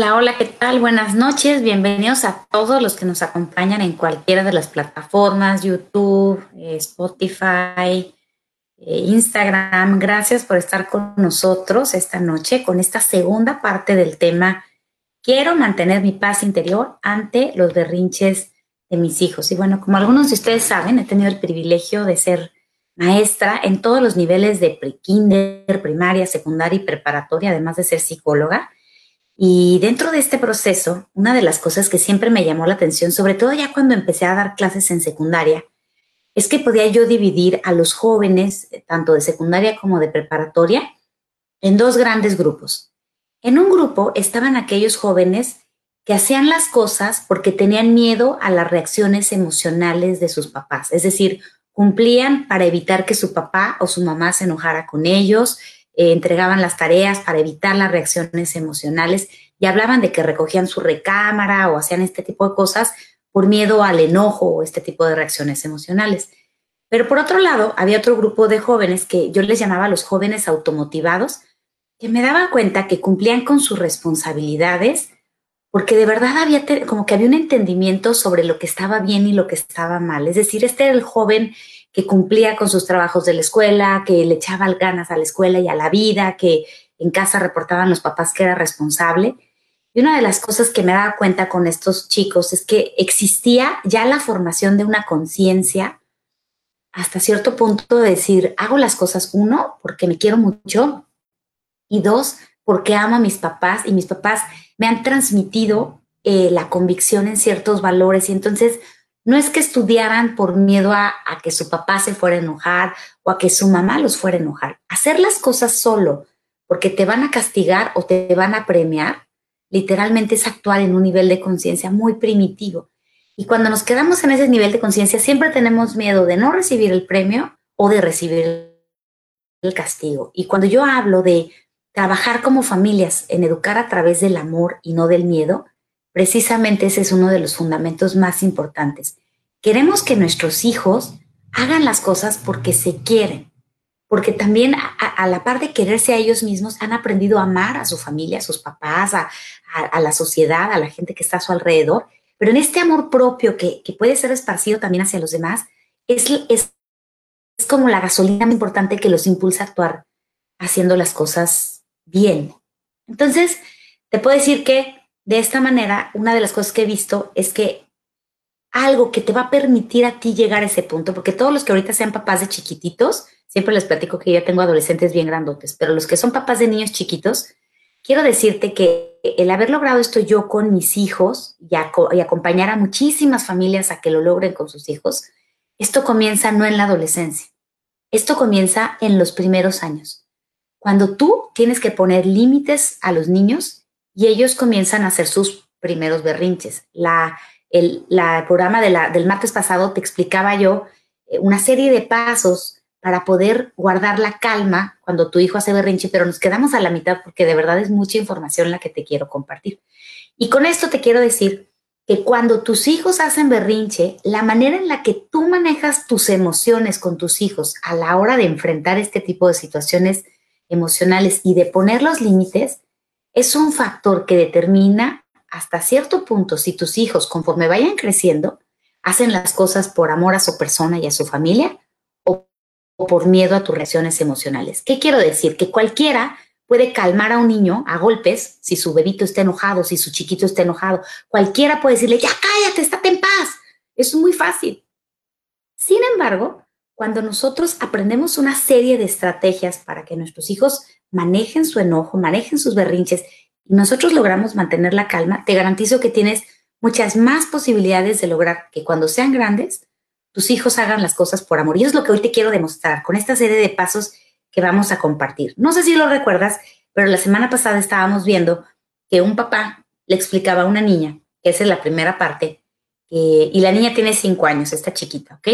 Hola, hola, ¿qué tal? Buenas noches. Bienvenidos a todos los que nos acompañan en cualquiera de las plataformas, YouTube, eh, Spotify, eh, Instagram. Gracias por estar con nosotros esta noche con esta segunda parte del tema. Quiero mantener mi paz interior ante los berrinches de mis hijos. Y bueno, como algunos de ustedes saben, he tenido el privilegio de ser maestra en todos los niveles de pre-kinder, primaria, secundaria y preparatoria, además de ser psicóloga. Y dentro de este proceso, una de las cosas que siempre me llamó la atención, sobre todo ya cuando empecé a dar clases en secundaria, es que podía yo dividir a los jóvenes, tanto de secundaria como de preparatoria, en dos grandes grupos. En un grupo estaban aquellos jóvenes que hacían las cosas porque tenían miedo a las reacciones emocionales de sus papás, es decir, cumplían para evitar que su papá o su mamá se enojara con ellos, eh, entregaban las tareas para evitar las reacciones emocionales y hablaban de que recogían su recámara o hacían este tipo de cosas por miedo al enojo o este tipo de reacciones emocionales. Pero por otro lado, había otro grupo de jóvenes que yo les llamaba los jóvenes automotivados, que me daba cuenta que cumplían con sus responsabilidades porque de verdad había como que había un entendimiento sobre lo que estaba bien y lo que estaba mal. Es decir, este era el joven que cumplía con sus trabajos de la escuela, que le echaba ganas a la escuela y a la vida, que en casa reportaban los papás que era responsable. Y una de las cosas que me daba cuenta con estos chicos es que existía ya la formación de una conciencia hasta cierto punto de decir, hago las cosas, uno, porque me quiero mucho, y dos, porque amo a mis papás y mis papás me han transmitido eh, la convicción en ciertos valores y entonces no es que estudiaran por miedo a, que su papá se fuera a enojar o a que su mamá los fuera a enojar. Hacer las cosas solo porque te van a castigar o te van a premiar, literalmente es actuar en un nivel de conciencia muy primitivo. Y cuando nos quedamos en ese nivel de conciencia, siempre tenemos miedo de no recibir el premio o de recibir el castigo. Y cuando yo hablo de trabajar como familias en educar a través del amor y no del miedo, Precisamente ese es uno de los fundamentos más importantes. Queremos que nuestros hijos hagan las cosas porque se quieren, porque también a, la par de quererse a ellos mismos han aprendido a amar a su familia, a sus papás, a, la sociedad, a la gente que está a su alrededor. Pero en este amor propio que, puede ser esparcido también hacia los demás, es, es, como la gasolina muy importante que los impulsa a actuar haciendo las cosas bien. Entonces, te puedo decir que de esta manera, una de las cosas que he visto es que algo que te va a permitir a ti llegar a ese punto, porque todos los que ahorita sean papás de chiquititos, siempre les platico que yo tengo adolescentes bien grandotes, pero los que son papás de niños chiquitos, quiero decirte que el haber logrado esto yo con mis hijos y, y acompañar a muchísimas familias a que lo logren con sus hijos, esto comienza no en la adolescencia, esto comienza en los primeros años. Cuando tú tienes que poner límites a los niños y ellos comienzan a hacer sus primeros berrinches. La, el programa del martes pasado te explicaba yo eh, una serie de pasos para poder guardar la calma cuando tu hijo hace berrinche, pero nos quedamos a la mitad porque de verdad es mucha información la que te quiero compartir. Y con esto te quiero decir que cuando tus hijos hacen berrinche, la manera en la que tú manejas tus emociones con tus hijos a la hora de enfrentar este tipo de situaciones emocionales y de poner los límites, es un factor que determina hasta cierto punto si tus hijos, conforme vayan creciendo, hacen las cosas por amor a su persona y a su familia o, por miedo a tus reacciones emocionales. ¿Qué quiero decir? Que cualquiera puede calmar a un niño a golpes si su bebito está enojado, si su chiquito está enojado. Cualquiera puede decirle, ya cállate, estate en paz. Es muy fácil. Sin embargo, cuando nosotros aprendemos una serie de estrategias para que nuestros hijos manejen su enojo, manejen sus berrinches y nosotros logramos mantener la calma, te garantizo que tienes muchas más posibilidades de lograr que cuando sean grandes, tus hijos hagan las cosas por amor. Y es lo que hoy te quiero demostrar con esta serie de pasos que vamos a compartir. No sé si lo recuerdas, pero la semana pasada estábamos viendo que un papá le explicaba a una niña, que esa es la primera parte, y la niña tiene cinco años, está chiquita, ¿ok?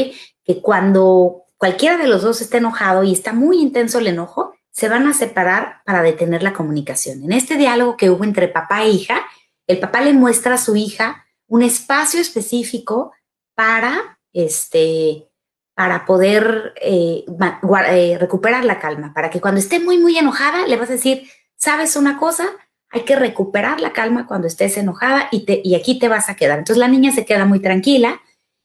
Que cuando cualquiera de los dos está enojado y está muy intenso el enojo, se van a separar para detener la comunicación. En este diálogo que hubo entre papá e hija, el papá le muestra a su hija un espacio específico para, este, para poder eh, eh, recuperar la calma, para que cuando esté muy, muy enojada le vas a decir, ¿sabes una cosa? Hay que recuperar la calma cuando estés enojada y, te, y aquí te vas a quedar. Entonces la niña se queda muy tranquila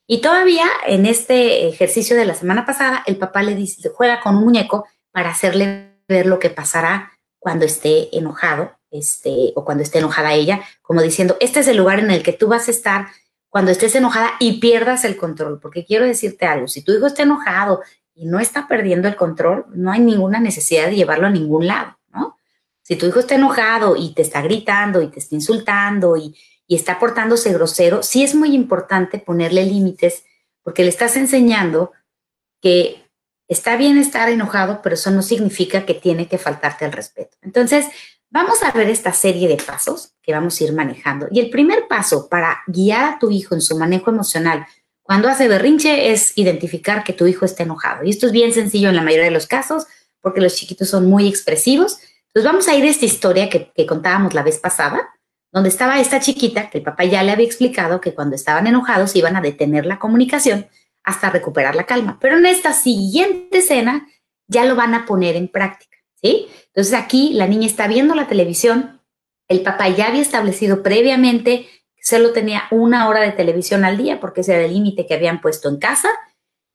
y todavía en este ejercicio de la semana pasada, el papá le dice, juega con un muñeco para hacerle ver lo que pasará cuando esté enojado, este, o cuando esté enojada ella, como diciendo, este es el lugar en el que tú vas a estar cuando estés enojada y pierdas el control, porque quiero decirte algo, si tu hijo está enojado y no está perdiendo el control, no hay ninguna necesidad de llevarlo a ningún lado. Si tu hijo está enojado y te está gritando y te está insultando y, y está portándose grosero, sí es muy importante ponerle límites porque le estás enseñando que está bien estar enojado, pero eso no significa que tiene que faltarte el respeto. Entonces, vamos a ver esta serie de pasos que vamos a ir manejando. Y el primer paso para guiar a tu hijo en su manejo emocional cuando hace berrinche es identificar que tu hijo está enojado. Y esto es bien sencillo en la mayoría de los casos porque los chiquitos son muy expresivos. Entonces vamos a ir a esta historia que, contábamos la vez pasada, donde estaba esta chiquita que el papá ya le había explicado que cuando estaban enojados iban a detener la comunicación hasta recuperar la calma. Pero en esta siguiente escena ya lo van a poner en práctica, ¿sí? Entonces aquí la niña está viendo la televisión, el papá ya había establecido previamente que solo tenía una hora de televisión al día porque ese era el límite que habían puesto en casa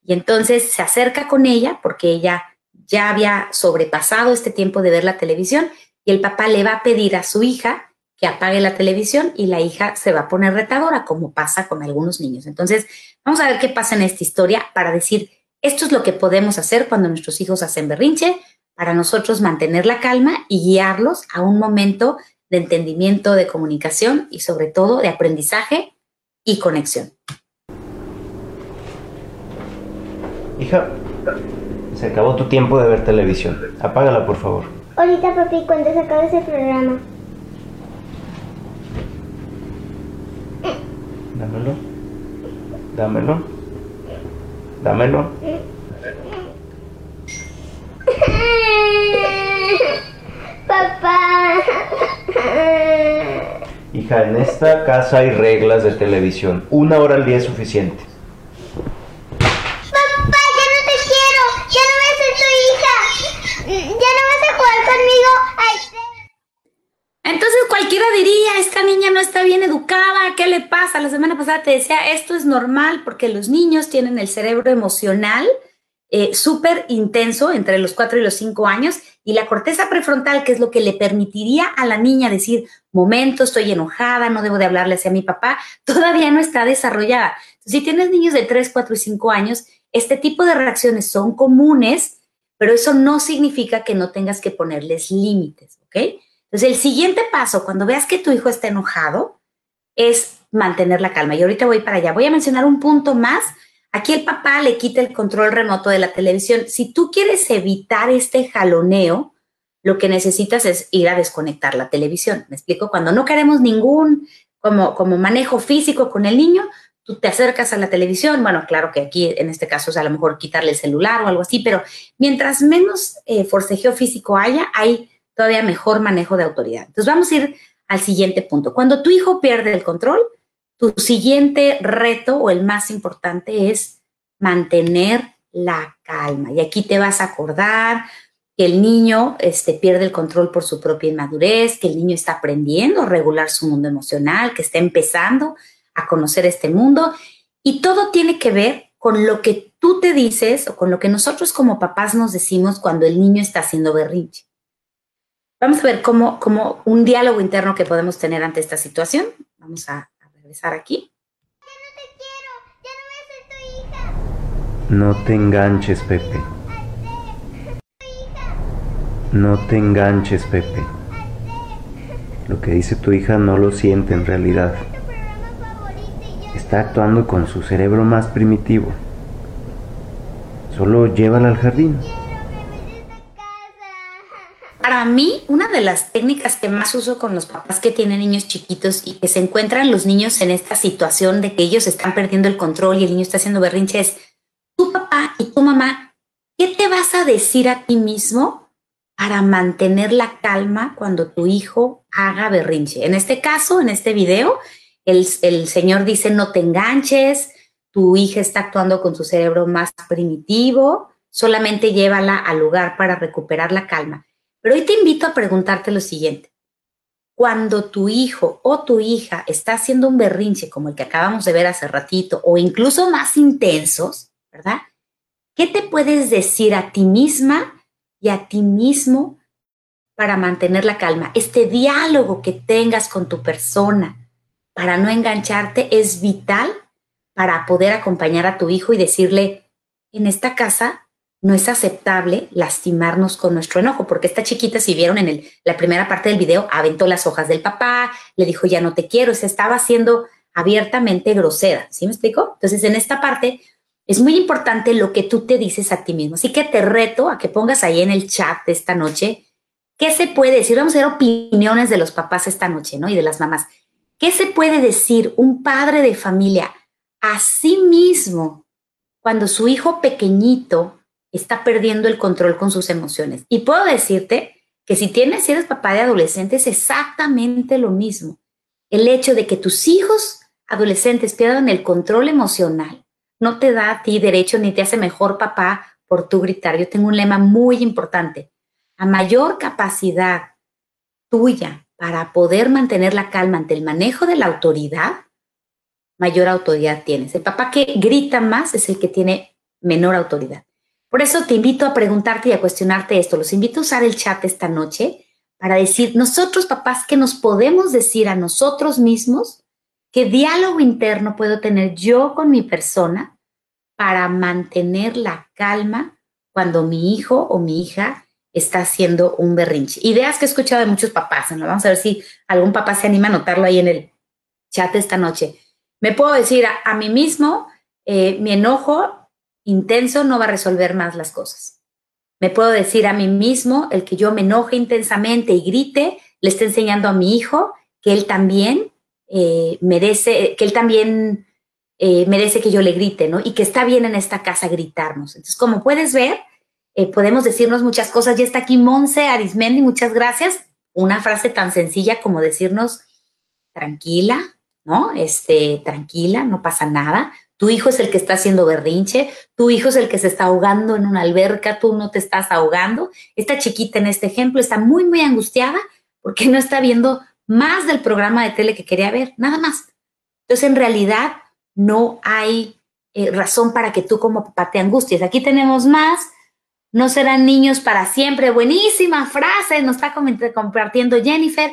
y entonces se acerca con ella porque ella ya había sobrepasado este tiempo de ver la televisión y el papá le va a pedir a su hija que apague la televisión y la hija se va a poner retadora, como pasa con algunos niños. Entonces, vamos a ver qué pasa en esta historia para decir, esto es lo que podemos hacer cuando nuestros hijos hacen berrinche, para nosotros mantener la calma y guiarlos a un momento de entendimiento, de comunicación y sobre todo de aprendizaje y conexión. Hija, se acabó tu tiempo de ver televisión. Apágala, por favor. Ahorita, papi, cuando se acabe ese programa. Dámelo. Dámelo. Dámelo. Papá. Hija, en esta casa hay reglas de televisión. Una hora al día es suficiente. Papá, ya no te quiero. Ya no voy a ser tu hija. Ya no vas a jugar conmigo. Ay, Entonces cualquiera diría, esta niña no está bien educada, ¿qué le pasa? La semana te decía, esto es normal porque los niños tienen el cerebro emocional eh, súper intenso entre los 4 y los 5 años y la corteza prefrontal, que es lo que le permitiría a la niña decir, momento, estoy enojada, no debo de hablarle hacia mi papá, todavía no está desarrollada. si tienes niños de 3, 4 y 5 años, este tipo de reacciones son comunes, pero eso no significa que no tengas que ponerles límites, ¿ok? Entonces, el siguiente paso, cuando veas que tu hijo está enojado, es mantener la calma. Y ahorita voy para allá. Voy a mencionar un punto más Aquí el papá le quita el control remoto de la televisión. Si tú quieres evitar este jaloneo, lo que necesitas es ir a desconectar la televisión. Me explico, cuando no queremos ningún como, como manejo físico con el niño, tú te acercas a la televisión, bueno, claro que aquí en este caso es a lo mejor quitarle el celular o algo así, pero mientras menos eh, forcejeo físico haya, hay todavía mejor manejo de autoridad. Entonces vamos a ir al siguiente punto. Cuando tu hijo pierde el control, tu siguiente reto o el más importante es mantener la calma. Y aquí te vas a acordar que el niño este, pierde el control por su propia inmadurez, que el niño está aprendiendo a regular su mundo emocional, que está empezando a conocer este mundo. Y todo tiene que ver con lo que tú te dices o con lo que nosotros como papás nos decimos cuando el niño está haciendo berrinche. Vamos a ver cómo, cómo un diálogo interno que podemos tener ante esta situación. Vamos a regresar aquí. No te enganches, Pepe. No te enganches, Pepe. Lo que dice tu hija no lo siente en realidad. Está actuando con su cerebro más primitivo. Solo llévala al jardín. Para mí, una de las técnicas que más uso con los papás que tienen niños chiquitos y que se encuentran los niños en esta situación de que ellos están perdiendo el control y el niño está haciendo berrinche es, tu papá y tu mamá, ¿qué te vas a decir a ti mismo para mantener la calma cuando tu hijo haga berrinche? En este caso, en este video, el, el señor dice, no te enganches, tu hija está actuando con su cerebro más primitivo, solamente llévala al lugar para recuperar la calma. Pero hoy te invito a preguntarte lo siguiente. cuando tu hijo o tu hija está haciendo un berrinche como el que acabamos de ver hace ratito o incluso más intensos, ¿verdad? ¿Qué te puedes decir a ti misma y a ti mismo para mantener la calma? Este diálogo que tengas con tu persona para no engancharte es vital para poder acompañar a tu hijo y decirle, en esta casa no es aceptable lastimarnos con nuestro enojo, porque esta chiquita, si vieron en el, la primera parte del video, aventó las hojas del papá, le dijo, ya no te quiero, se estaba haciendo abiertamente grosera, ¿sí me explico? Entonces, en esta parte es muy importante lo que tú te dices a ti mismo. Así que te reto a que pongas ahí en el chat de esta noche, ¿qué se puede decir? Vamos a ver opiniones de los papás esta noche, ¿no? Y de las mamás. ¿Qué se puede decir un padre de familia a sí mismo cuando su hijo pequeñito está perdiendo el control con sus emociones. Y puedo decirte que si tienes, si eres papá de adolescentes, es exactamente lo mismo. El hecho de que tus hijos adolescentes pierdan el control emocional no te da a ti derecho ni te hace mejor papá por tu gritar. Yo tengo un lema muy importante. A mayor capacidad tuya para poder mantener la calma ante el manejo de la autoridad, mayor autoridad tienes. El papá que grita más es el que tiene menor autoridad. Por eso te invito a preguntarte y a cuestionarte esto. Los invito a usar el chat esta noche para decir, nosotros papás, ¿qué nos podemos decir a nosotros mismos? ¿Qué diálogo interno puedo tener yo con mi persona para mantener la calma cuando mi hijo o mi hija está haciendo un berrinche? Ideas que he escuchado de muchos papás. ¿no? Vamos a ver si algún papá se anima a anotarlo ahí en el chat esta noche. Me puedo decir a, mí mismo, eh, mi enojo intenso no va a resolver más las cosas. Me puedo decir a mí mismo, el que yo me enoje intensamente y grite, le está enseñando a mi hijo que él también eh, merece, que él también eh, merece que yo le grite, ¿no? Y que está bien en esta casa gritarnos. Entonces, como puedes ver, eh, podemos decirnos muchas cosas. Ya está aquí Monse Arismendi, muchas gracias. Una frase tan sencilla como decirnos, tranquila, ¿no? Este, tranquila, no pasa nada. Tu hijo es el que está haciendo berrinche, tu hijo es el que se está ahogando en una alberca, tú no te estás ahogando. Esta chiquita en este ejemplo está muy, muy angustiada porque no está viendo más del programa de tele que quería ver, nada más. Entonces, en realidad, no hay eh, razón para que tú como papá te angusties. Aquí tenemos más. No serán niños para siempre. Buenísima frase, nos está compartiendo Jennifer.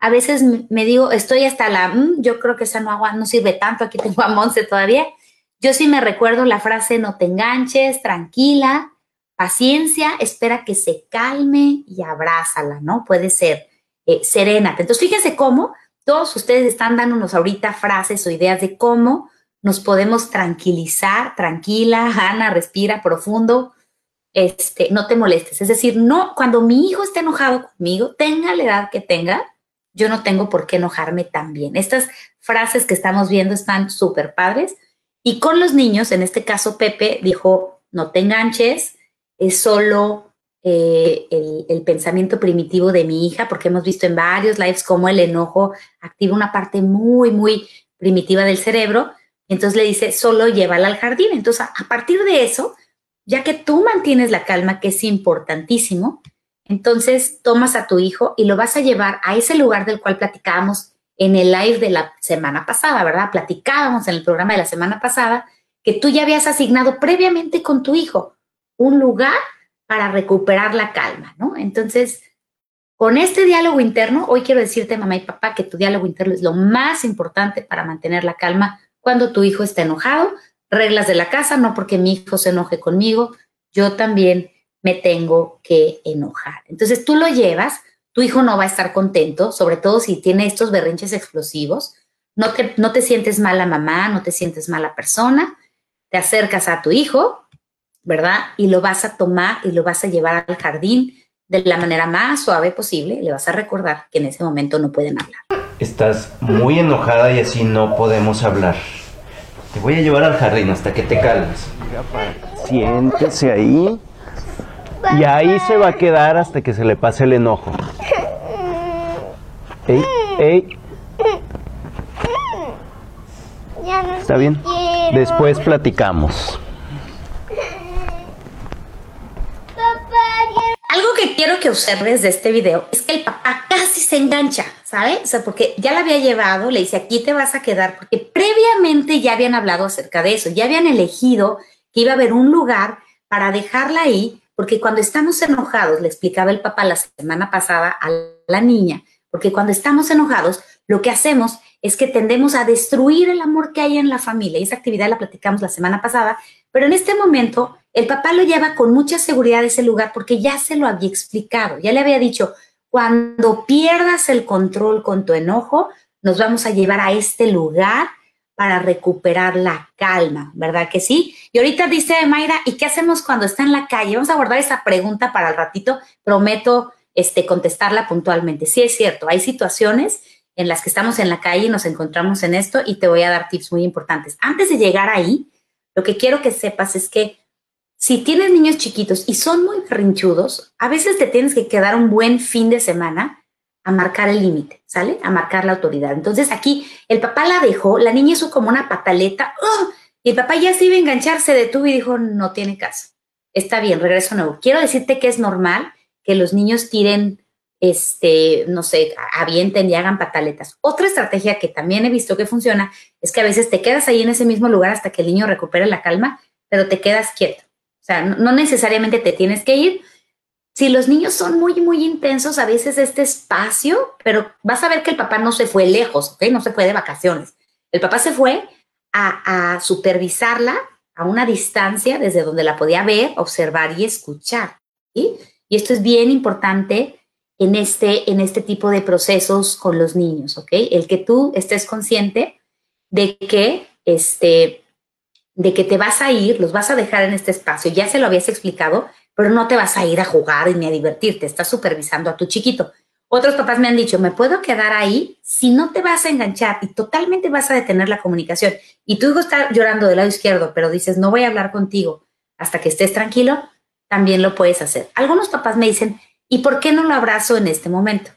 A veces me digo, estoy hasta la, mm, yo creo que esa no, agua, no sirve tanto, aquí tengo a Monse todavía. Yo sí me recuerdo la frase no te enganches, tranquila, paciencia, espera que se calme y abrázala, ¿no? Puede ser eh, serénate. Entonces, fíjense cómo todos ustedes están dándonos ahorita frases o ideas de cómo nos podemos tranquilizar, tranquila, Ana, respira profundo, este, no te molestes. Es decir, no, cuando mi hijo esté enojado conmigo, tenga la edad que tenga, yo no tengo por qué enojarme también. Estas frases que estamos viendo están súper padres y con los niños, en este caso Pepe dijo, no te enganches, es solo eh, el, pensamiento primitivo de mi hija, porque hemos visto en varios lives cómo el enojo activa una parte muy, muy primitiva del cerebro. Entonces le dice, solo llévala al jardín. Entonces, a partir de eso, ya que tú mantienes la calma, que es importantísimo, entonces tomas a tu hijo y lo vas a llevar a ese lugar del cual platicábamos en el live de la semana pasada, ¿verdad? Platicábamos en el programa de la semana pasada que tú ya habías asignado previamente con tu hijo un lugar para recuperar la calma, ¿no? Entonces, con este diálogo interno, hoy quiero decirte, mamá y papá, que tu diálogo interno es lo más importante para mantener la calma cuando tu hijo está enojado. Reglas de la casa, no porque mi hijo se enoje conmigo, yo también me tengo que enojar. Entonces tú lo llevas tu hijo no va a estar contento, sobre todo si tiene estos berrinches explosivos. No te, no te sientes mala mamá, no te sientes mala persona. Te acercas a tu hijo, ¿verdad? Y lo vas a tomar y lo vas a llevar al jardín de la manera más suave posible. Le vas a recordar que en ese momento no pueden hablar. Estás muy enojada y así no podemos hablar. Te voy a llevar al jardín hasta que te calmes. Siéntese ahí. Y ahí se va a quedar hasta que se le pase el enojo. Ey, ey. ¿Está bien? Después platicamos. Algo que quiero que observes de este video es que el papá casi se engancha, ¿sabe? O sea, porque ya la había llevado, le dice, aquí te vas a quedar, porque previamente ya habían hablado acerca de eso, ya habían elegido que iba a haber un lugar para dejarla ahí, porque cuando estamos enojados, le explicaba el papá la semana pasada a la niña, porque cuando estamos enojados, lo que hacemos es que tendemos a destruir el amor que hay en la familia. Y esa actividad la platicamos la semana pasada, pero en este momento el papá lo lleva con mucha seguridad a ese lugar porque ya se lo había explicado, ya le había dicho, cuando pierdas el control con tu enojo, nos vamos a llevar a este lugar para recuperar la calma, ¿verdad que sí? Y ahorita dice Mayra, ¿y qué hacemos cuando está en la calle? Vamos a guardar esa pregunta para el ratito, prometo este, contestarla puntualmente. Sí es cierto, hay situaciones en las que estamos en la calle y nos encontramos en esto y te voy a dar tips muy importantes. Antes de llegar ahí, lo que quiero que sepas es que si tienes niños chiquitos y son muy berrinchudos, a veces te tienes que quedar un buen fin de semana a marcar el límite, ¿sale? A marcar la autoridad. Entonces aquí el papá la dejó, la niña hizo como una pataleta, ¡oh! y el papá ya se iba a enganchar, se detuvo y dijo, no tiene caso. Está bien, regreso nuevo. Quiero decirte que es normal que los niños tiren, este, no sé, avienten y hagan pataletas. Otra estrategia que también he visto que funciona es que a veces te quedas ahí en ese mismo lugar hasta que el niño recupere la calma, pero te quedas quieto. O sea, no, necesariamente te tienes que ir. Si los niños son muy, muy intensos, a veces este espacio, pero vas a ver que el papá no se fue lejos, ¿ok? No se fue de vacaciones. El papá se fue a, supervisarla a una distancia desde donde la podía ver, observar y escuchar. Y esto es bien importante en este, en este tipo de procesos con los niños, ¿ok? El que tú estés consciente de que este, de que te vas a ir, los vas a dejar en este espacio, ya se lo habías explicado, pero no te vas a ir a jugar ni a divertirte, estás supervisando a tu chiquito. Otros papás me han dicho, me puedo quedar ahí si no te vas a enganchar y totalmente vas a detener la comunicación. Y tu hijo está llorando del lado izquierdo, pero dices, no voy a hablar contigo hasta que estés tranquilo, también lo puedes hacer. Algunos papás me dicen, ¿y por qué no lo abrazo en este momento?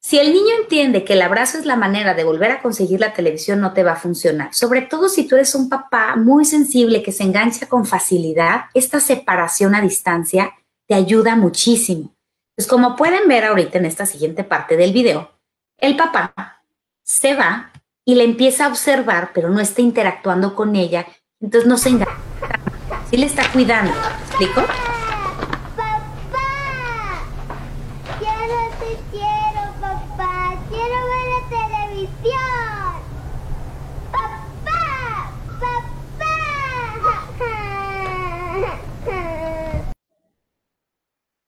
Si el niño entiende que el abrazo es la manera de volver a conseguir la televisión, no te va a funcionar. Sobre todo si tú eres un papá muy sensible que se engancha con facilidad, esta separación a distancia te ayuda muchísimo. Pues como pueden ver ahorita en esta siguiente parte del video, el papá se va y le empieza a observar, pero no está interactuando con ella, entonces no se engancha. Sí le está cuidando. ¿Me explico?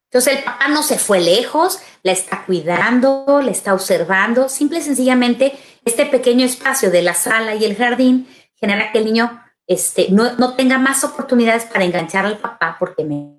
Entonces el papá no se fue lejos, la está cuidando, la está observando. Simple y sencillamente, este pequeño espacio de la sala y el jardín genera que el niño este, no, tenga más oportunidades para enganchar al papá, porque me,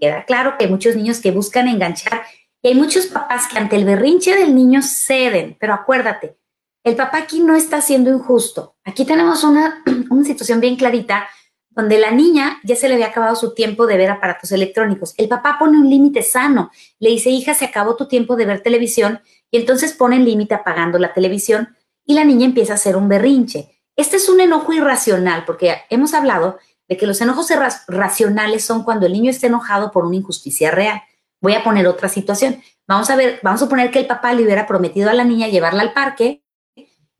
queda claro que hay muchos niños que buscan enganchar y hay muchos papás que ante el berrinche del niño ceden. Pero acuérdate, el papá aquí no está siendo injusto. Aquí tenemos una, una situación bien clarita donde la niña ya se le había acabado su tiempo de ver aparatos electrónicos. El papá pone un límite sano, le dice, hija, se acabó tu tiempo de ver televisión, y entonces pone el límite apagando la televisión y la niña empieza a hacer un berrinche. Este es un enojo irracional, porque hemos hablado de que los enojos racionales son cuando el niño está enojado por una injusticia real. Voy a poner otra situación. Vamos a ver, vamos a suponer que el papá le hubiera prometido a la niña llevarla al parque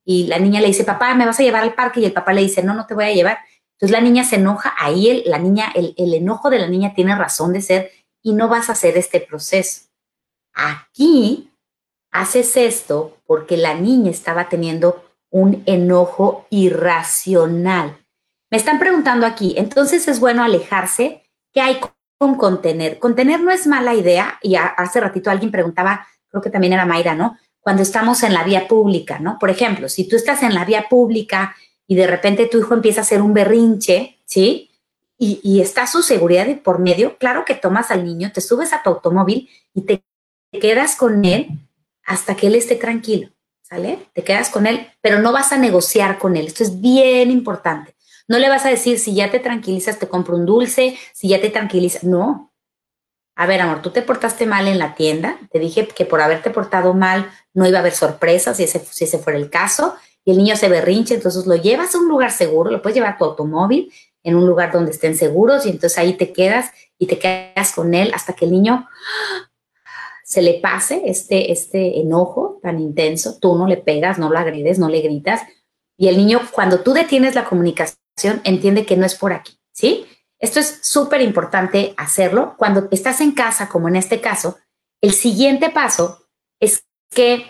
y la niña le dice, papá, ¿me vas a llevar al parque? Y el papá le dice, no, no te voy a llevar. Entonces la niña se enoja, ahí la niña, el, el enojo de la niña tiene razón de ser y no vas a hacer este proceso. Aquí haces esto porque la niña estaba teniendo un enojo irracional. Me están preguntando aquí, entonces es bueno alejarse. ¿Qué hay con contener? Contener no es mala idea y hace ratito alguien preguntaba, creo que también era Mayra, ¿no? Cuando estamos en la vía pública, ¿no? Por ejemplo, si tú estás en la vía pública y de repente tu hijo empieza a hacer un berrinche, ¿sí? Y, está su seguridad por medio, claro que tomas al niño, te subes a tu automóvil y te quedas con él hasta que él esté tranquilo, ¿sale? Te quedas con él, pero no vas a negociar con él. Esto es bien importante. No le vas a decir, si ya te tranquilizas, te compro un dulce, si ya te tranquilizas. No. A ver, amor, tú te portaste mal en la tienda. Te dije que por haberte portado mal no iba a haber sorpresas, si ese, si ese fuera el caso y el niño se berrinche, entonces lo llevas a un lugar seguro, lo puedes llevar a tu automóvil en un lugar donde estén seguros y entonces ahí te quedas y te quedas con él hasta que el niño se le pase este, este enojo tan intenso, tú no le pegas, no lo agredes, no le gritas, y el niño cuando tú detienes la comunicación entiende que no es por aquí, ¿sí? Esto es súper importante hacerlo. Cuando estás en casa, como en este caso, el siguiente paso es que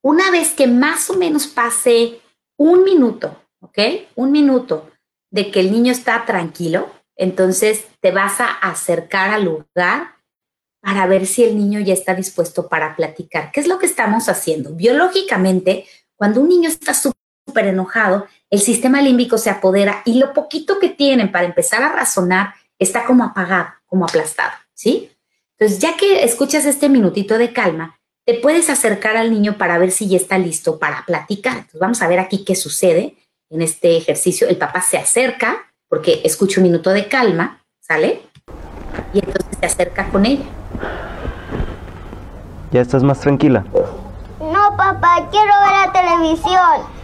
una vez que más o menos pase un minuto, ¿ok? Un minuto de que el niño está tranquilo, entonces te vas a acercar al lugar para ver si el niño ya está dispuesto para platicar. ¿Qué es lo que estamos haciendo? Biológicamente, cuando un niño está súper enojado, el sistema límbico se apodera y lo poquito que tienen para empezar a razonar está como apagado, como aplastado, ¿sí? Entonces, ya que escuchas este minutito de calma, te puedes acercar al niño para ver si ya está listo para platicar. Vamos a ver aquí qué sucede en este ejercicio. El papá se acerca porque escucha un minuto de calma, ¿sale? Y entonces se acerca con ella. ¿Ya estás más tranquila? No, papá, quiero ver la televisión.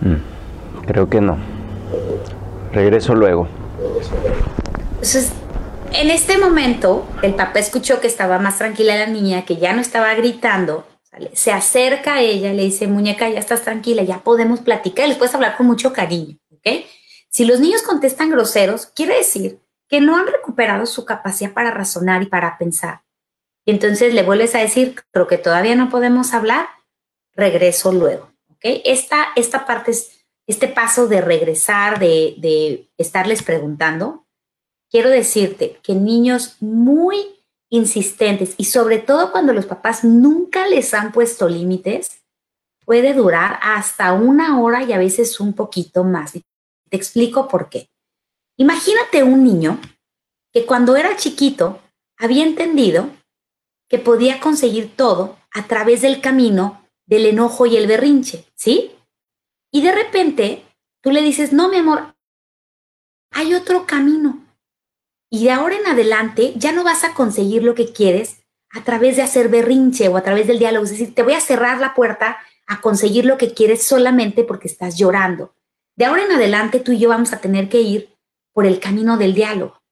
Mm, creo que no. Regreso luego. Entonces, en este momento, el papá escuchó que estaba más tranquila la niña, que ya no estaba gritando. Se acerca a ella, le dice, muñeca, ya estás tranquila, ya podemos platicar, les puedes hablar con mucho cariño, ¿ok? Si los niños contestan groseros, quiere decir que no han recuperado su capacidad para razonar y para pensar. Y entonces le vuelves a decir, creo que todavía no podemos hablar, regreso luego. ¿ok? Esta, esta parte es este paso de regresar, de, de estarles preguntando. Quiero decirte que niños muy insistentes y sobre todo cuando los papás nunca les han puesto límites, puede durar hasta una hora y a veces un poquito más. Te explico por qué. Imagínate un niño que cuando era chiquito había entendido que podía conseguir todo a través del camino del enojo y el berrinche, ¿sí? Y de repente tú le dices, no, mi amor, hay otro camino. Y de ahora en adelante ya no vas a conseguir lo que quieres a través de hacer berrinche o a través del diálogo. Es decir, te voy a cerrar la puerta a conseguir lo que quieres solamente porque estás llorando. De ahora en adelante tú y yo vamos a tener que ir por el camino del diálogo.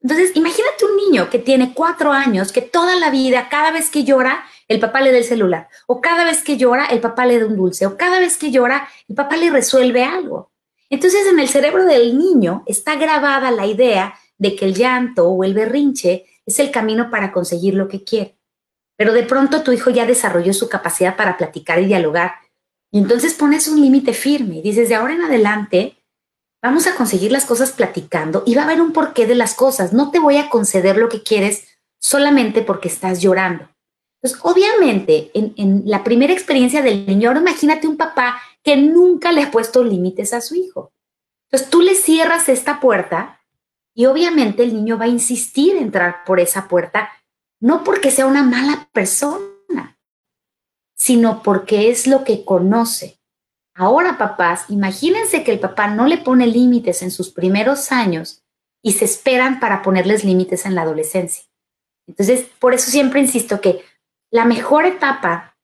Entonces, imagínate un niño que tiene cuatro años, que toda la vida, cada vez que llora, el papá le da el celular, o cada vez que llora, el papá le da un dulce, o cada vez que llora, el papá le resuelve algo. Entonces, en el cerebro del niño está grabada la idea de que el llanto o el berrinche es el camino para conseguir lo que quiere. Pero de pronto tu hijo ya desarrolló su capacidad para platicar y dialogar. Y entonces pones un límite firme y dices, de ahora en adelante, Vamos a conseguir las cosas platicando y va a haber un porqué de las cosas. No te voy a conceder lo que quieres solamente porque estás llorando. Entonces, obviamente, en, la primera experiencia del niño, ahora imagínate un papá que nunca le ha puesto límites a su hijo. Entonces, tú le cierras esta puerta y obviamente el niño va a insistir en entrar por esa puerta, no porque sea una mala persona, sino porque es lo que conoce. Ahora, papás, imagínense que el papá no le pone límites en sus primeros años y se esperan para ponerles límites en la adolescencia. Entonces, por eso siempre insisto que la mejor etapa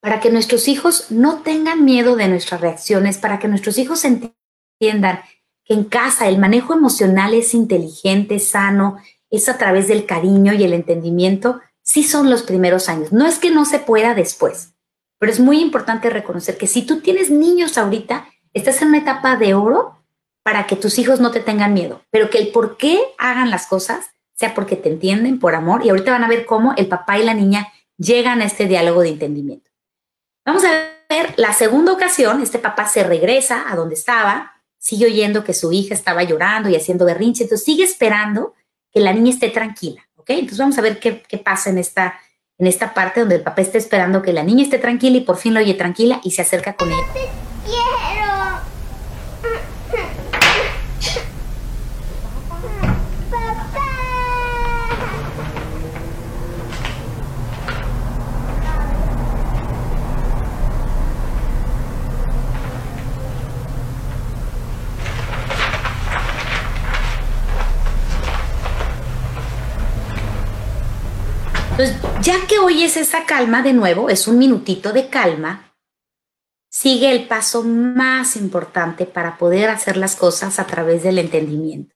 para que nuestros hijos no tengan miedo de nuestras reacciones, para que nuestros hijos entiendan que en casa el manejo emocional es inteligente, sano, es a través del cariño y el entendimiento, sí son los primeros años. No es que no se pueda después, pero es muy importante reconocer que si tú tienes niños ahorita, estás en una etapa de oro para que tus hijos no te tengan miedo, pero que el por qué hagan las cosas sea porque te entienden por amor y ahorita van a ver cómo el papá y la niña llegan a este diálogo de entendimiento. Vamos a ver la segunda ocasión, este papá se regresa a donde estaba, sigue oyendo que su hija estaba llorando y haciendo berrinche, entonces sigue esperando que la niña esté tranquila, ¿ok? Entonces vamos a ver qué, qué pasa en esta en esta parte donde el papá está esperando que la niña esté tranquila y por fin lo oye tranquila y se acerca con ella. Entonces, ya que oyes esa calma de nuevo, es un minutito de calma, sigue el paso más importante para poder hacer las cosas a través del entendimiento.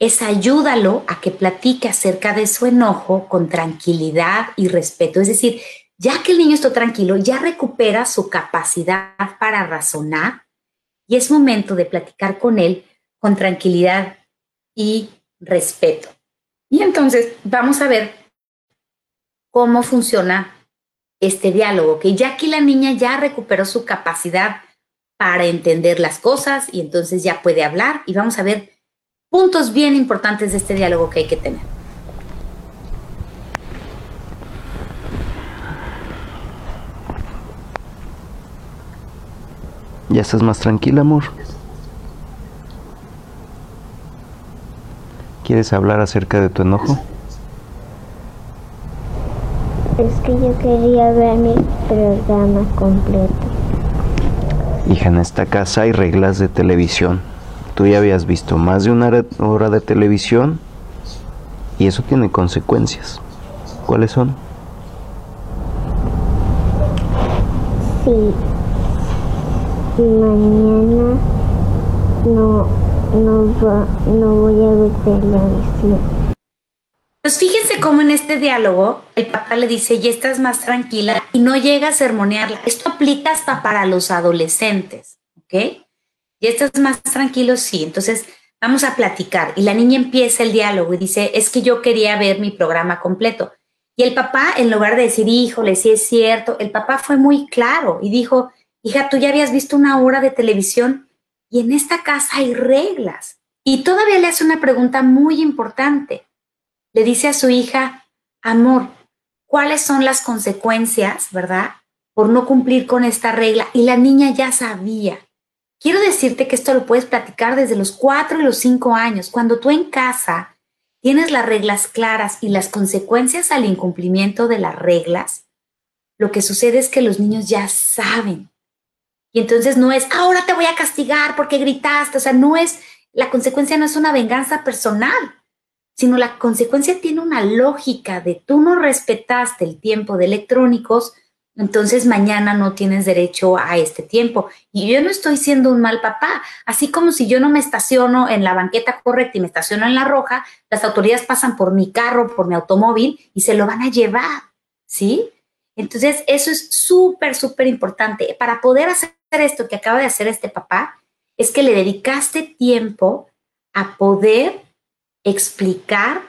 es ayúdalo a que platique acerca de su enojo con tranquilidad y respeto. Es decir, ya que el niño está tranquilo, ya recupera su capacidad para razonar y es momento de platicar con él con tranquilidad y respeto. Y entonces vamos a ver cómo funciona este diálogo, que ya que la niña ya recuperó su capacidad para entender las cosas y entonces ya puede hablar y vamos a ver puntos bien importantes de este diálogo que hay que tener. ¿Ya estás más tranquila, amor? ¿Quieres hablar acerca de tu enojo? Es que yo quería ver mi programa completo. Hija, en esta casa hay reglas de televisión. Tú ya habías visto más de una hora de televisión y eso tiene consecuencias. ¿Cuáles son? Sí. Mañana no, no, va, no voy a ver televisión. Pues fíjense cómo en este diálogo el papá le dice, ya estás más tranquila y no llega a sermonearla. Esto aplica hasta para los adolescentes, ¿ok? Ya estás más tranquilo, sí. Entonces vamos a platicar. Y la niña empieza el diálogo y dice, es que yo quería ver mi programa completo. Y el papá, en lugar de decir, híjole, sí es cierto, el papá fue muy claro y dijo, hija, tú ya habías visto una hora de televisión y en esta casa hay reglas. Y todavía le hace una pregunta muy importante le dice a su hija, amor, ¿cuáles son las consecuencias, verdad? Por no cumplir con esta regla. Y la niña ya sabía. Quiero decirte que esto lo puedes platicar desde los cuatro y los cinco años. Cuando tú en casa tienes las reglas claras y las consecuencias al incumplimiento de las reglas, lo que sucede es que los niños ya saben. Y entonces no es, ahora te voy a castigar porque gritaste. O sea, no es, la consecuencia no es una venganza personal sino la consecuencia tiene una lógica de tú no respetaste el tiempo de electrónicos, entonces mañana no tienes derecho a este tiempo. Y yo no estoy siendo un mal papá, así como si yo no me estaciono en la banqueta correcta y me estaciono en la roja, las autoridades pasan por mi carro, por mi automóvil y se lo van a llevar, ¿sí? Entonces, eso es súper, súper importante. Para poder hacer esto que acaba de hacer este papá, es que le dedicaste tiempo a poder explicar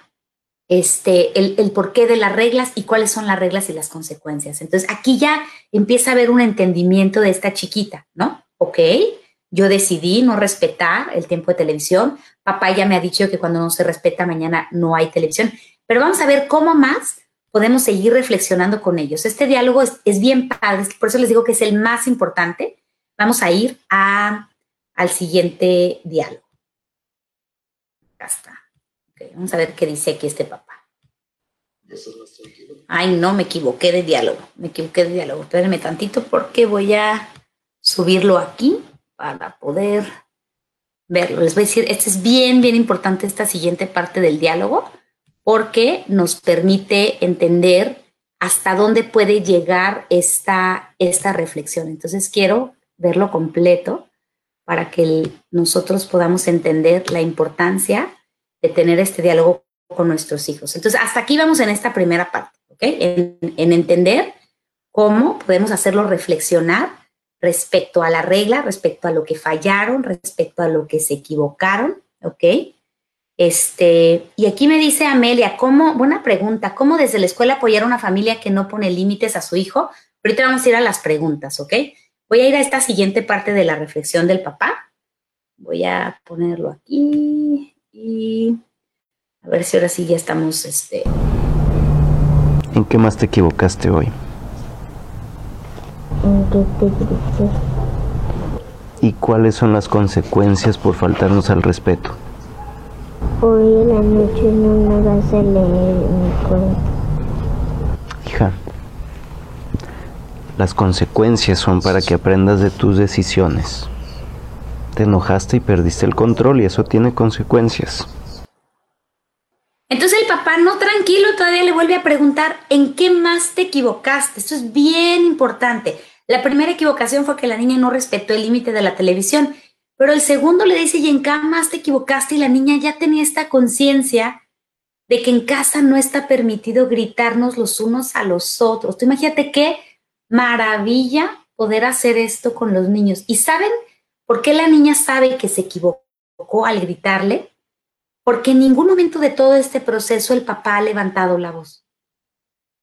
este, el, porqué de las reglas y cuáles son las reglas y las consecuencias. Entonces, aquí ya empieza a haber un entendimiento de esta chiquita, ¿no? Ok, yo decidí no respetar el tiempo de televisión. Papá ya me ha dicho que cuando no se respeta mañana no hay televisión. Pero vamos a ver cómo más podemos seguir reflexionando con ellos. Este diálogo es, es bien padre, por eso les digo que es el más importante. Vamos a ir a, al siguiente diálogo. Acá está vamos a ver qué dice aquí este papá. Ay, no, me equivoqué de diálogo. Me equivoqué de diálogo. Espérenme tantito porque voy a subirlo aquí para poder verlo. Les voy a decir, este es bien, bien importante esta siguiente parte del diálogo porque nos permite entender hasta dónde puede llegar esta, esta reflexión. Entonces quiero verlo completo para que nosotros podamos entender la importancia de tener este diálogo con nuestros hijos. Entonces, hasta aquí vamos en esta primera parte, ¿ok? En, entender cómo podemos hacerlo reflexionar respecto a la regla, respecto a lo que fallaron, respecto a lo que se equivocaron, ¿ok? Este, y aquí me dice Amelia, ¿cómo, buena pregunta, ¿cómo desde la escuela apoyar a una familia que no pone límites a su hijo? Ahorita vamos a ir a las preguntas, ¿ok? Voy a ir a esta siguiente parte de la reflexión del papá. Voy a ponerlo aquí. Y a ver si ahora sí ya estamos, este... ¿En qué más te equivocaste hoy? ¿Y cuáles son las consecuencias por faltarnos al respeto? Hoy en la noche no me vas a leer mi cuento. Hija, las consecuencias son para que aprendas de tus decisiones te enojaste y perdiste el control y eso tiene consecuencias. Entonces el papá, no tranquilo, todavía le vuelve a preguntar, ¿en qué más te equivocaste? Esto es bien importante. La primera equivocación fue que la niña no respetó el límite de la televisión, Pero el segundo le dice, y en cama te equivocaste, y la niña ya tenía esta conciencia de que en casa no está permitido gritarnos los unos a los otros. Tú imagínate qué maravilla poder hacer esto con los niños. ¿Y saben por qué la niña sabe que se equivocó al gritarle? Porque en ningún momento de todo este proceso el papá ha levantado la voz.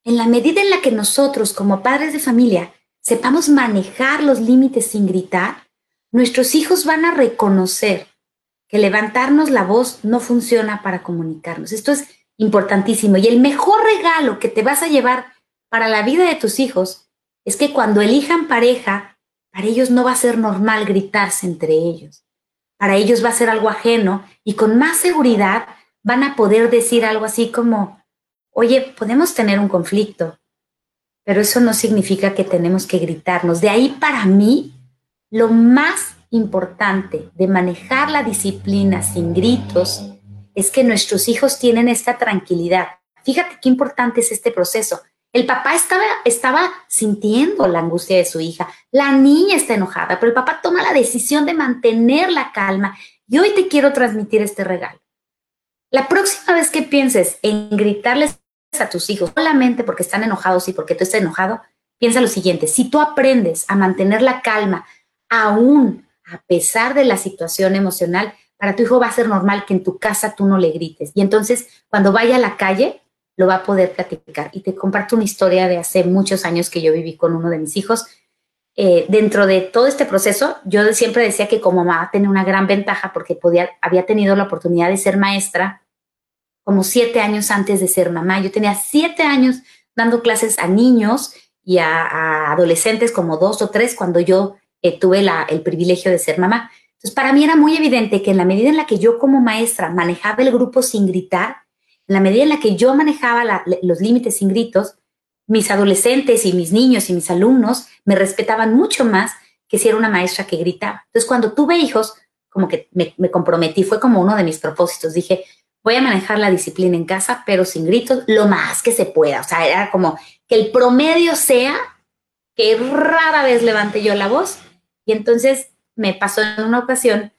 En la medida en la que nosotros, como padres de familia, sepamos manejar los límites sin gritar, nuestros hijos van a reconocer que levantarnos la voz no funciona para comunicarnos. Esto es importantísimo. Y el mejor regalo que te vas a llevar para la vida de tus hijos es que cuando elijan pareja, para ellos no va a ser normal gritarse entre ellos. Para ellos va a ser algo ajeno y con más seguridad van a poder decir algo así como, oye, podemos tener un conflicto, pero eso no significa que tenemos que gritarnos. De ahí para mí, lo más importante de manejar la disciplina sin gritos es que nuestros hijos tienen esta tranquilidad. Fíjate qué importante es este proceso. El papá estaba, estaba sintiendo la angustia de su hija, la niña está enojada, pero el papá toma la decisión de mantener la calma y hoy te quiero transmitir este regalo. La próxima vez que pienses en gritarles a tus hijos, solamente porque están enojados y porque tú estás enojado, piensa lo siguiente, si tú aprendes a mantener la calma aún a pesar de la situación emocional, para tu hijo va a ser normal que en tu casa tú no le grites. Y entonces, cuando vaya a la calle, lo va a poder platicar. Y te comparto una historia de hace muchos años que yo viví con uno de mis hijos. Eh, dentro de todo este proceso, yo siempre decía que como mamá tenía una gran ventaja porque podía, había tenido la oportunidad de ser maestra como siete años antes de ser mamá. Yo tenía siete años dando clases a niños y a, adolescentes como dos o tres cuando yo eh, tuve el privilegio de ser mamá. Entonces, para mí era muy evidente que en la medida en la que yo como maestra manejaba el grupo sin gritar, en la medida en la que yo manejaba los límites sin gritos, mis adolescentes y mis niños y mis alumnos me respetaban mucho más que si era una maestra que gritaba. Entonces, cuando tuve hijos, como que me, me comprometí, fue como uno de mis propósitos. Dije, voy a manejar la disciplina en casa, pero sin gritos, lo más que se pueda. O sea, era como que el promedio sea que rara vez levante yo la voz. Y entonces me pasó en una ocasión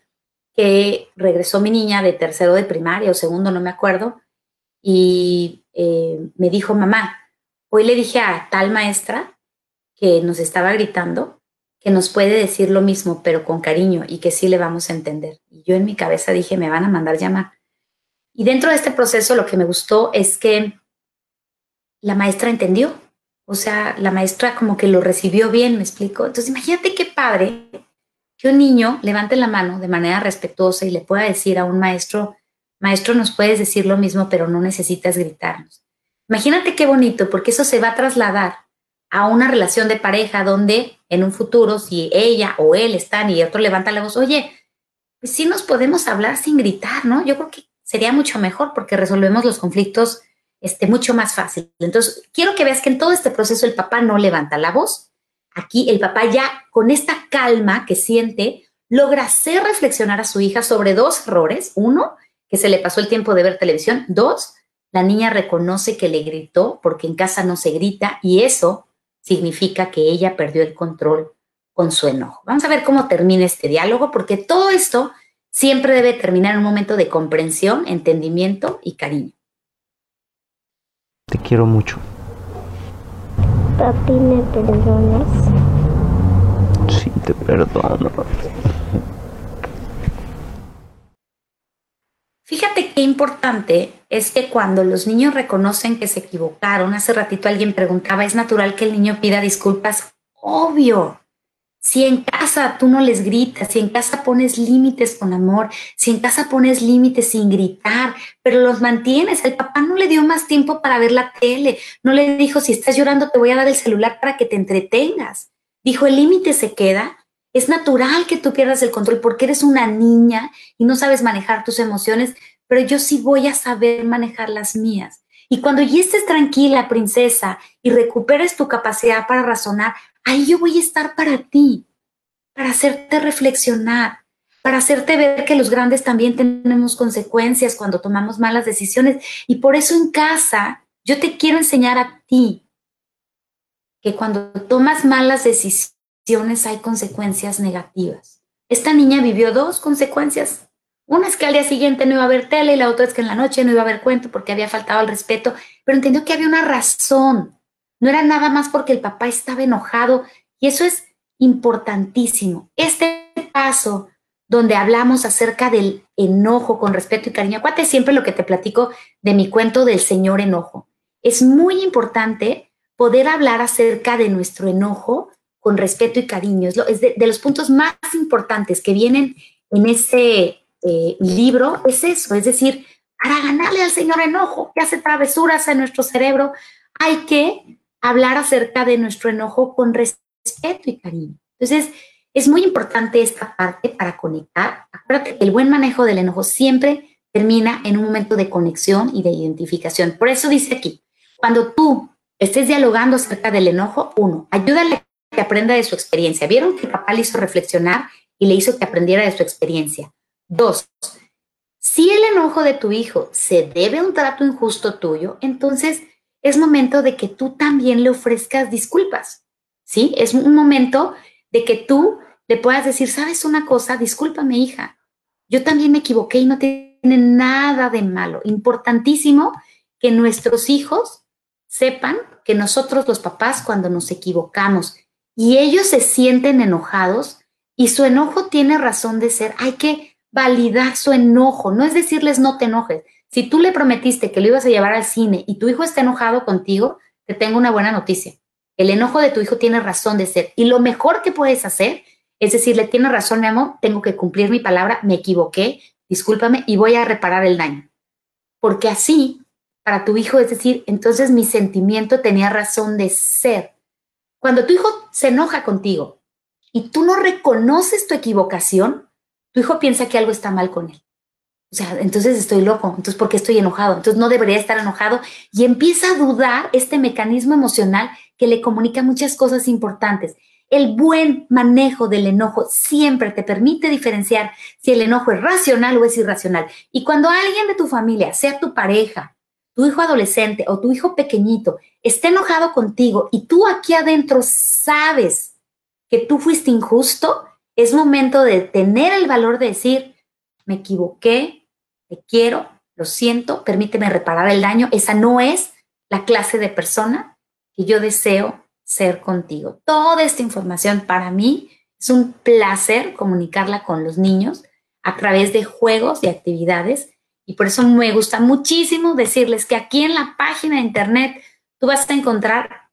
que regresó mi niña de tercero de primaria o segundo, no me acuerdo, y eh, me dijo, mamá, hoy le dije a tal maestra que nos estaba gritando que nos puede decir lo mismo, pero con cariño y que sí le vamos a entender. Y yo en mi cabeza dije, me van a mandar llamar. Y dentro de este proceso lo que me gustó es que la maestra entendió, o sea, la maestra como que lo recibió bien, me explico. Entonces imagínate qué padre que un niño levante la mano de manera respetuosa y le pueda decir a un maestro, maestro, nos puedes decir lo mismo, pero no necesitas gritarnos. Imagínate qué bonito, porque eso se va a trasladar a una relación de pareja donde en un futuro, si ella o él están y otro levanta la voz, oye, pues sí nos podemos hablar sin gritar, ¿no? Yo creo que sería mucho mejor porque resolvemos los conflictos este, mucho más fácil. Entonces, quiero que veas que en todo este proceso el papá no levanta la voz, Aquí el papá ya con esta calma que siente logra hacer reflexionar a su hija sobre dos errores. Uno, que se le pasó el tiempo de ver televisión. Dos, la niña reconoce que le gritó porque en casa no se grita y eso significa que ella perdió el control con su enojo. Vamos a ver cómo termina este diálogo porque todo esto siempre debe terminar en un momento de comprensión, entendimiento y cariño. Te quiero mucho. Papi, ¿me perdonas? Sí, te perdono. Fíjate qué importante es que cuando los niños reconocen que se equivocaron, hace ratito alguien preguntaba, ¿es natural que el niño pida disculpas? Obvio, si en casa tú no les gritas, si en casa pones límites con amor, si en casa pones límites sin gritar, pero los mantienes, el papá no le dio más tiempo para ver la tele, no le dijo, si estás llorando te voy a dar el celular para que te entretengas. Dijo, el límite se queda. Es natural que tú pierdas el control porque eres una niña y no sabes manejar tus emociones, pero yo sí voy a saber manejar las mías. Y cuando ya estés tranquila, princesa, y recuperes tu capacidad para razonar, ahí yo voy a estar para ti, para hacerte reflexionar, para hacerte ver que los grandes también tenemos consecuencias cuando tomamos malas decisiones. Y por eso en casa yo te quiero enseñar a ti que cuando tomas malas decisiones hay consecuencias negativas. esta niña vivió dos consecuencias. Una es que al día siguiente no iba a haber tele y la otra es que en la noche no iba a haber cuento porque había faltado el respeto, pero entendió que había una razón. No era nada más porque el papá estaba enojado y eso es importantísimo. Este paso donde hablamos acerca del enojo con respeto y cariño, acuérdate siempre lo que te platico de mi cuento del señor enojo. Es muy importante poder hablar acerca de nuestro enojo con respeto y cariño. Es, de, los puntos más importantes que vienen en ese eh, libro, es eso, es decir, para ganarle al señor enojo que hace travesuras en nuestro cerebro, hay que hablar acerca de nuestro enojo con respeto y cariño. Entonces, es muy importante esta parte para conectar. Acuérdate que el buen manejo del enojo siempre termina en un momento de conexión y de identificación. Por eso dice aquí, cuando tú estés dialogando acerca del enojo, uno, ayúdale que aprenda de su experiencia. ¿Vieron que papá le hizo reflexionar y le hizo que aprendiera de su experiencia? Dos, si el enojo de tu hijo se debe a un trato injusto tuyo, entonces es momento de que tú también le ofrezcas disculpas. ¿Sí? Es un momento de que tú le puedas decir, ¿sabes una cosa? Discúlpame, hija. Yo también me equivoqué y no tiene nada de malo. Importantísimo que nuestros hijos sepan que nosotros los papás cuando nos equivocamos y ellos se sienten enojados y su enojo tiene razón de ser, hay que validar su enojo, no es decirles no te enojes. Si tú le prometiste que lo ibas a llevar al cine y tu hijo está enojado contigo, te tengo una buena noticia. El enojo de tu hijo tiene razón de ser y lo mejor que puedes hacer es decirle, tiene razón, mi amor, tengo que cumplir mi palabra, me equivoqué, discúlpame y voy a reparar el daño. Porque así para tu hijo, es decir, entonces mi sentimiento tenía razón de ser. Cuando tu hijo se enoja contigo y tú no reconoces tu equivocación, tu hijo piensa que algo está mal con él. O sea, entonces estoy loco, entonces ¿por qué estoy enojado? Entonces no debería estar enojado y empieza a dudar este mecanismo emocional que le comunica muchas cosas importantes. El buen manejo del enojo siempre te permite diferenciar si el enojo es racional o es irracional. Y cuando alguien de tu familia, sea tu pareja, tu hijo adolescente o tu hijo pequeñito esté enojado contigo y tú aquí adentro sabes que tú fuiste injusto, es momento de tener el valor de decir, me equivoqué, te quiero, lo siento, permíteme reparar el daño. Esa no es la clase de persona que yo deseo ser contigo. Toda esta información para mí es un placer comunicarla con los niños a través de juegos y actividades y por eso me gusta muchísimo decirles que aquí en la página de internet tú vas a encontrar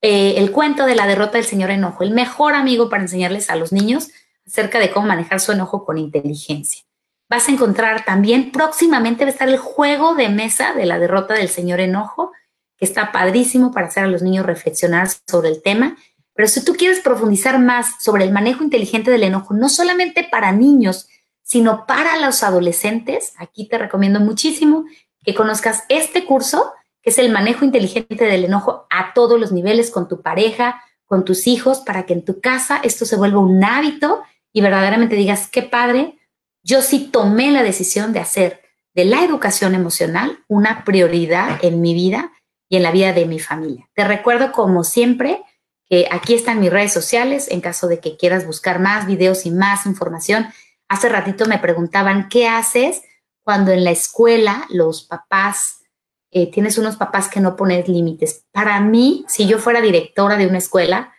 eh, el cuento de la derrota del señor enojo, el mejor amigo para enseñarles a los niños acerca de cómo manejar su enojo con inteligencia. Vas a encontrar también próximamente va a estar el juego de mesa de la derrota del señor enojo, que está padrísimo para hacer a los niños reflexionar sobre el tema. Pero si tú quieres profundizar más sobre el manejo inteligente del enojo, no solamente para niños, sino para los adolescentes, aquí te recomiendo muchísimo que conozcas este curso, que es el manejo inteligente del enojo a todos los niveles, con tu pareja, con tus hijos, para que en tu casa esto se vuelva un hábito y verdaderamente digas, qué padre, yo sí tomé la decisión de hacer de la educación emocional una prioridad en mi vida y en la vida de mi familia. Te recuerdo, como siempre, que aquí están mis redes sociales en caso de que quieras buscar más videos y más información Hace ratito me preguntaban, ¿qué haces cuando en la escuela los papás, eh, tienes unos papás que no pones límites? Para mí, si yo fuera directora de una escuela,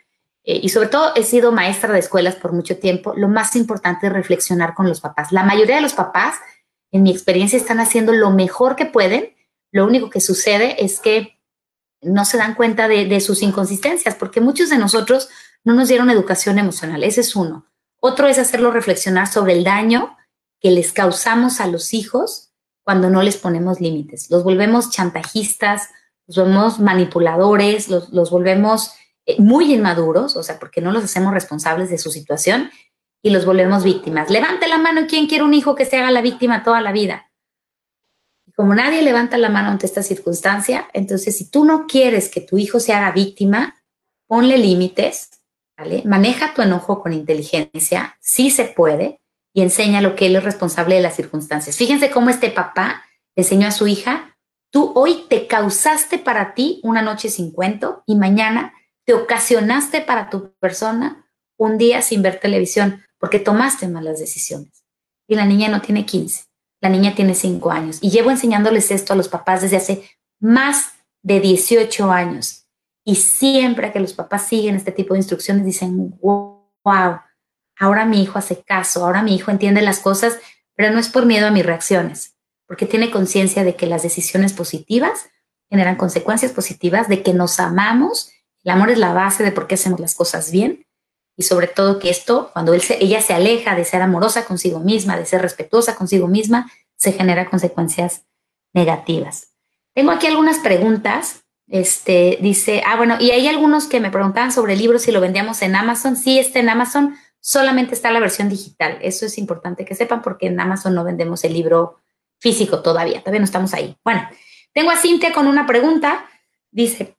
eh, y sobre todo he sido maestra de escuelas por mucho tiempo, lo más importante es reflexionar con los papás. La mayoría de los papás, en mi experiencia, están haciendo lo mejor que pueden. Lo único que sucede es que no se dan cuenta de, de sus inconsistencias, porque muchos de nosotros no nos dieron educación emocional. Ese es uno. Otro es hacerlo reflexionar sobre el daño que les causamos a los hijos cuando no les ponemos límites. Los volvemos chantajistas, los volvemos manipuladores, los, volvemos eh, muy inmaduros, o sea, porque no los hacemos responsables de su situación y los volvemos víctimas. Levante la mano quien quiere un hijo que se haga la víctima toda la vida. Como nadie levanta la mano ante esta circunstancia, entonces si tú no quieres que tu hijo se haga víctima, ponle límites, Maneja tu enojo con inteligencia, sí se puede, y enseña lo que él es responsable de las circunstancias. Fíjense cómo este papá enseñó a su hija, tú hoy te causaste para ti una noche sin cuento y mañana te ocasionaste para tu persona un día sin ver televisión. porque tomaste malas decisiones. Y la niña no tiene 15, la niña tiene 5 años. Y llevo enseñándoles esto a los papás desde hace más de 18 años. Y siempre que los papás siguen este tipo de instrucciones, dicen, wow, ahora mi hijo hace caso, ahora mi hijo entiende las cosas, pero no es por miedo a mis reacciones, porque tiene conciencia de que las decisiones positivas generan consecuencias positivas, de que nos amamos, el amor es la base de por qué hacemos las cosas bien, y sobre todo que esto, cuando él ella se aleja de ser amorosa consigo misma, de ser respetuosa consigo misma, se genera consecuencias negativas. Tengo aquí algunas preguntas. Este dice, ah, bueno, y hay algunos que me preguntaban sobre el libro si lo vendíamos en Amazon. Sí, está en Amazon, solamente está la versión digital. Eso es importante que sepan porque en Amazon no vendemos el libro físico todavía, todavía no estamos ahí. Bueno, tengo a Cintia con una pregunta. Dice,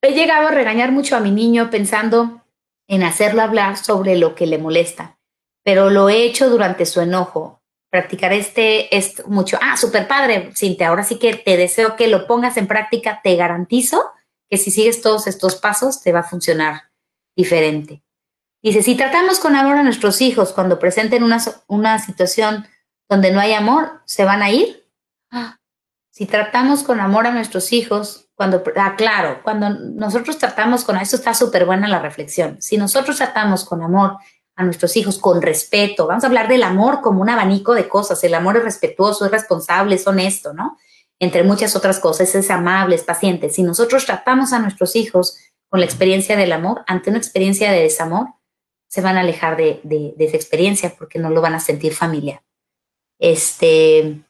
he llegado a regañar mucho a mi niño pensando en hacerlo hablar sobre lo que le molesta, pero lo he hecho durante su enojo. Practicar este, es mucho. Ah, súper padre, Cintia. Ahora sí que te deseo que lo pongas en práctica. Te garantizo que si sigues todos estos pasos te va a funcionar diferente. Dice, si tratamos con amor a nuestros hijos cuando presenten una, una situación donde no hay amor, ¿se van a ir? Si tratamos con amor a nuestros hijos, cuando, ah, claro, cuando nosotros tratamos con, eso está súper buena la reflexión, si nosotros tratamos con amor a nuestros hijos, con respeto, vamos a hablar del amor como un abanico de cosas, el amor es respetuoso, es responsable, es honesto, ¿no? Entre muchas otras cosas, es amable, es paciente. Si nosotros tratamos a nuestros hijos con la experiencia del amor, ante una experiencia de desamor, se van a alejar de, de esa experiencia porque no lo van a sentir familiar. Este,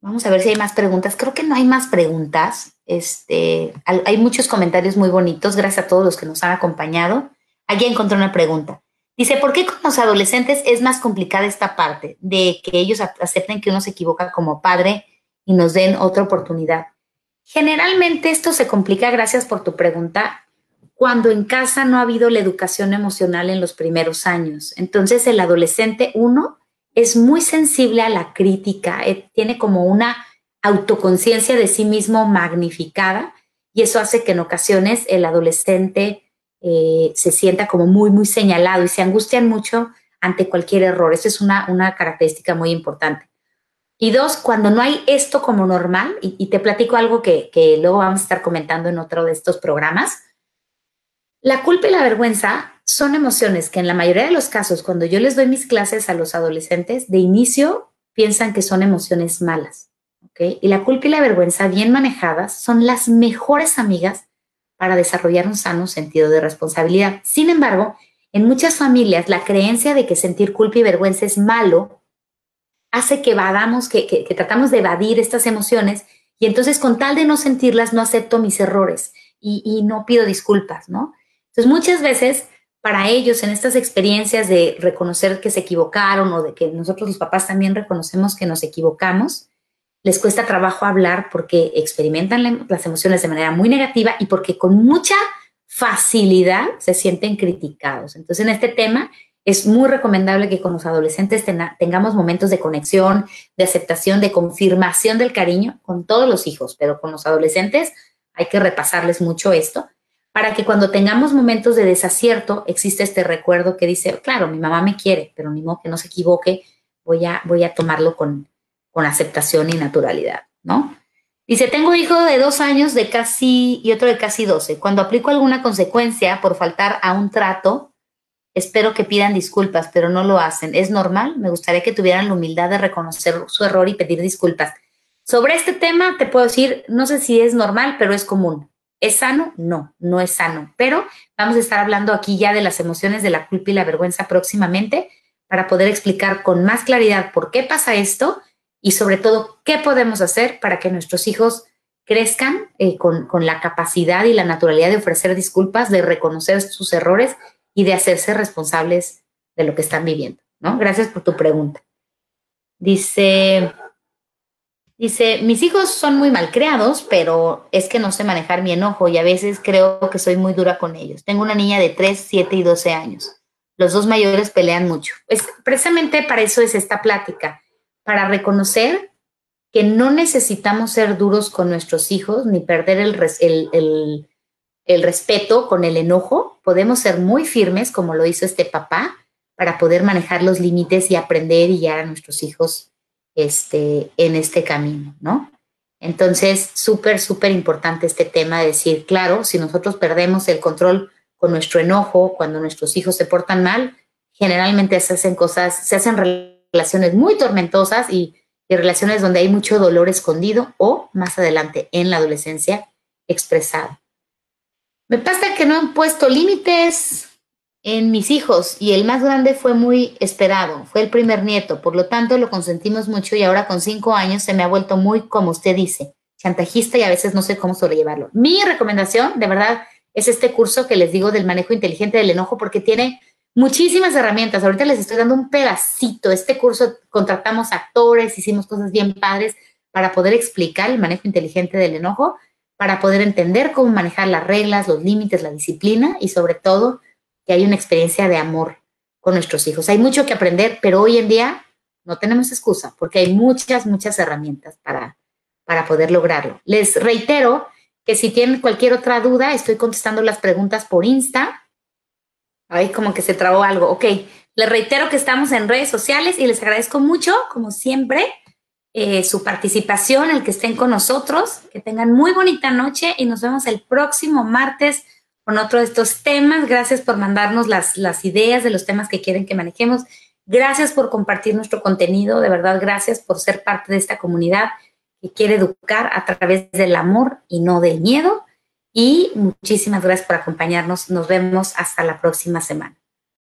vamos a ver si hay más preguntas. Creo que no hay más preguntas. Este, hay muchos comentarios muy bonitos. Gracias a todos los que nos han acompañado. Aquí encontré una pregunta. Dice, ¿por qué con los adolescentes es más complicada esta parte de que ellos acepten que uno se equivoca como padre y nos den otra oportunidad? Generalmente esto se complica, gracias por tu pregunta, cuando en casa no ha habido la educación emocional en los primeros años. Entonces el adolescente, uno, es muy sensible a la crítica, eh, tiene como una autoconciencia de sí mismo magnificada y eso hace que en ocasiones el adolescente eh, se sienta como muy, muy señalado y se angustian mucho ante cualquier error. Eso es una, una característica muy importante. Y dos, cuando no hay esto como normal, y, te platico algo que, que luego vamos a estar comentando en otro de estos programas, la culpa y la vergüenza son emociones que en la mayoría de los casos, cuando yo les doy mis clases a los adolescentes, de inicio piensan que son emociones malas. ¿okay? Y la culpa y la vergüenza bien manejadas son las mejores amigas para desarrollar un sano sentido de responsabilidad. Sin embargo, en muchas familias la creencia de que sentir culpa y vergüenza es malo hace que evadamos, que, que tratamos de evadir estas emociones y entonces con tal de no sentirlas no acepto mis errores y, y no pido disculpas, ¿no? Entonces muchas veces para ellos en estas experiencias de reconocer que se equivocaron o de que nosotros los papás también reconocemos que nos equivocamos, les cuesta trabajo hablar porque experimentan las emociones de manera muy negativa y porque con mucha facilidad se sienten criticados. Entonces, en este tema es muy recomendable que con los adolescentes tengamos momentos de conexión, de aceptación, de confirmación del cariño con todos los hijos, pero con los adolescentes hay que repasarles mucho esto para que cuando tengamos momentos de desacierto existe este recuerdo que dice, claro, mi mamá me quiere, pero ni modo que no se equivoque, voy a, voy a tomarlo con, con aceptación y naturalidad, ¿no? Dice, tengo hijo de dos años de casi y otro de casi doce. Cuando aplico alguna consecuencia por faltar a un trato, espero que pidan disculpas, pero no lo hacen. ¿Es normal? Me gustaría que tuvieran la humildad de reconocer su error y pedir disculpas. Sobre este tema te puedo decir, no sé si es normal, pero es común. ¿Es sano? No, no es sano. Pero vamos a estar hablando aquí ya de las emociones de la culpa y la vergüenza próximamente para poder explicar con más claridad por qué pasa esto y sobre todo qué podemos hacer para que nuestros hijos crezcan eh, con, con la capacidad y la naturalidad de ofrecer disculpas, de reconocer sus errores y de hacerse responsables de lo que están viviendo. ¿no? Gracias por tu pregunta. Dice, Dice, mis hijos son muy mal creados, pero es que no sé manejar mi enojo y a veces creo que soy muy dura con ellos. Tengo una niña de 3, 7 y 12 años. Los dos mayores pelean mucho. Pues precisamente para eso es esta plática, para reconocer que no necesitamos ser duros con nuestros hijos ni perder el, el, el respeto con el enojo. Podemos ser muy firmes, como lo hizo este papá, para poder manejar los límites y aprender y guiar a nuestros hijos este, en este camino, ¿no? Entonces, súper, súper importante este tema de decir, claro, si nosotros perdemos el control con nuestro enojo, cuando nuestros hijos se portan mal, generalmente se hacen cosas, se hacen relaciones muy tormentosas y, y relaciones donde hay mucho dolor escondido o más adelante en la adolescencia expresado. Me pasa que no han puesto límites en mis hijos y el más grande fue muy esperado, fue el primer nieto, por lo tanto lo consentimos mucho y ahora con cinco años se me ha vuelto muy, como usted dice, chantajista y a veces no sé cómo sobrellevarlo. Mi recomendación, de verdad, es este curso que les digo del manejo inteligente del enojo porque tiene muchísimas herramientas. Ahorita les estoy dando un pedacito. Este curso contratamos actores, hicimos cosas bien padres para poder explicar el manejo inteligente del enojo, para poder entender cómo manejar las reglas, los límites, la disciplina y sobre todo que hay una experiencia de amor con nuestros hijos. Hay mucho que aprender, pero hoy en día no tenemos excusa porque hay muchas, muchas herramientas para, para poder lograrlo. Les reitero que si tienen cualquier otra duda, estoy contestando las preguntas por Insta. Ay, como que se trabó algo. Ok, les reitero que estamos en redes sociales y les agradezco mucho, como siempre, eh, su participación, el que estén con nosotros, que tengan muy bonita noche y nos vemos el próximo martes con otro de estos temas. Gracias por mandarnos las, las ideas de los temas que quieren que manejemos. Gracias por compartir nuestro contenido. De verdad, gracias por ser parte de esta comunidad que quiere educar a través del amor y no del miedo. Y muchísimas gracias por acompañarnos. Nos vemos hasta la próxima semana.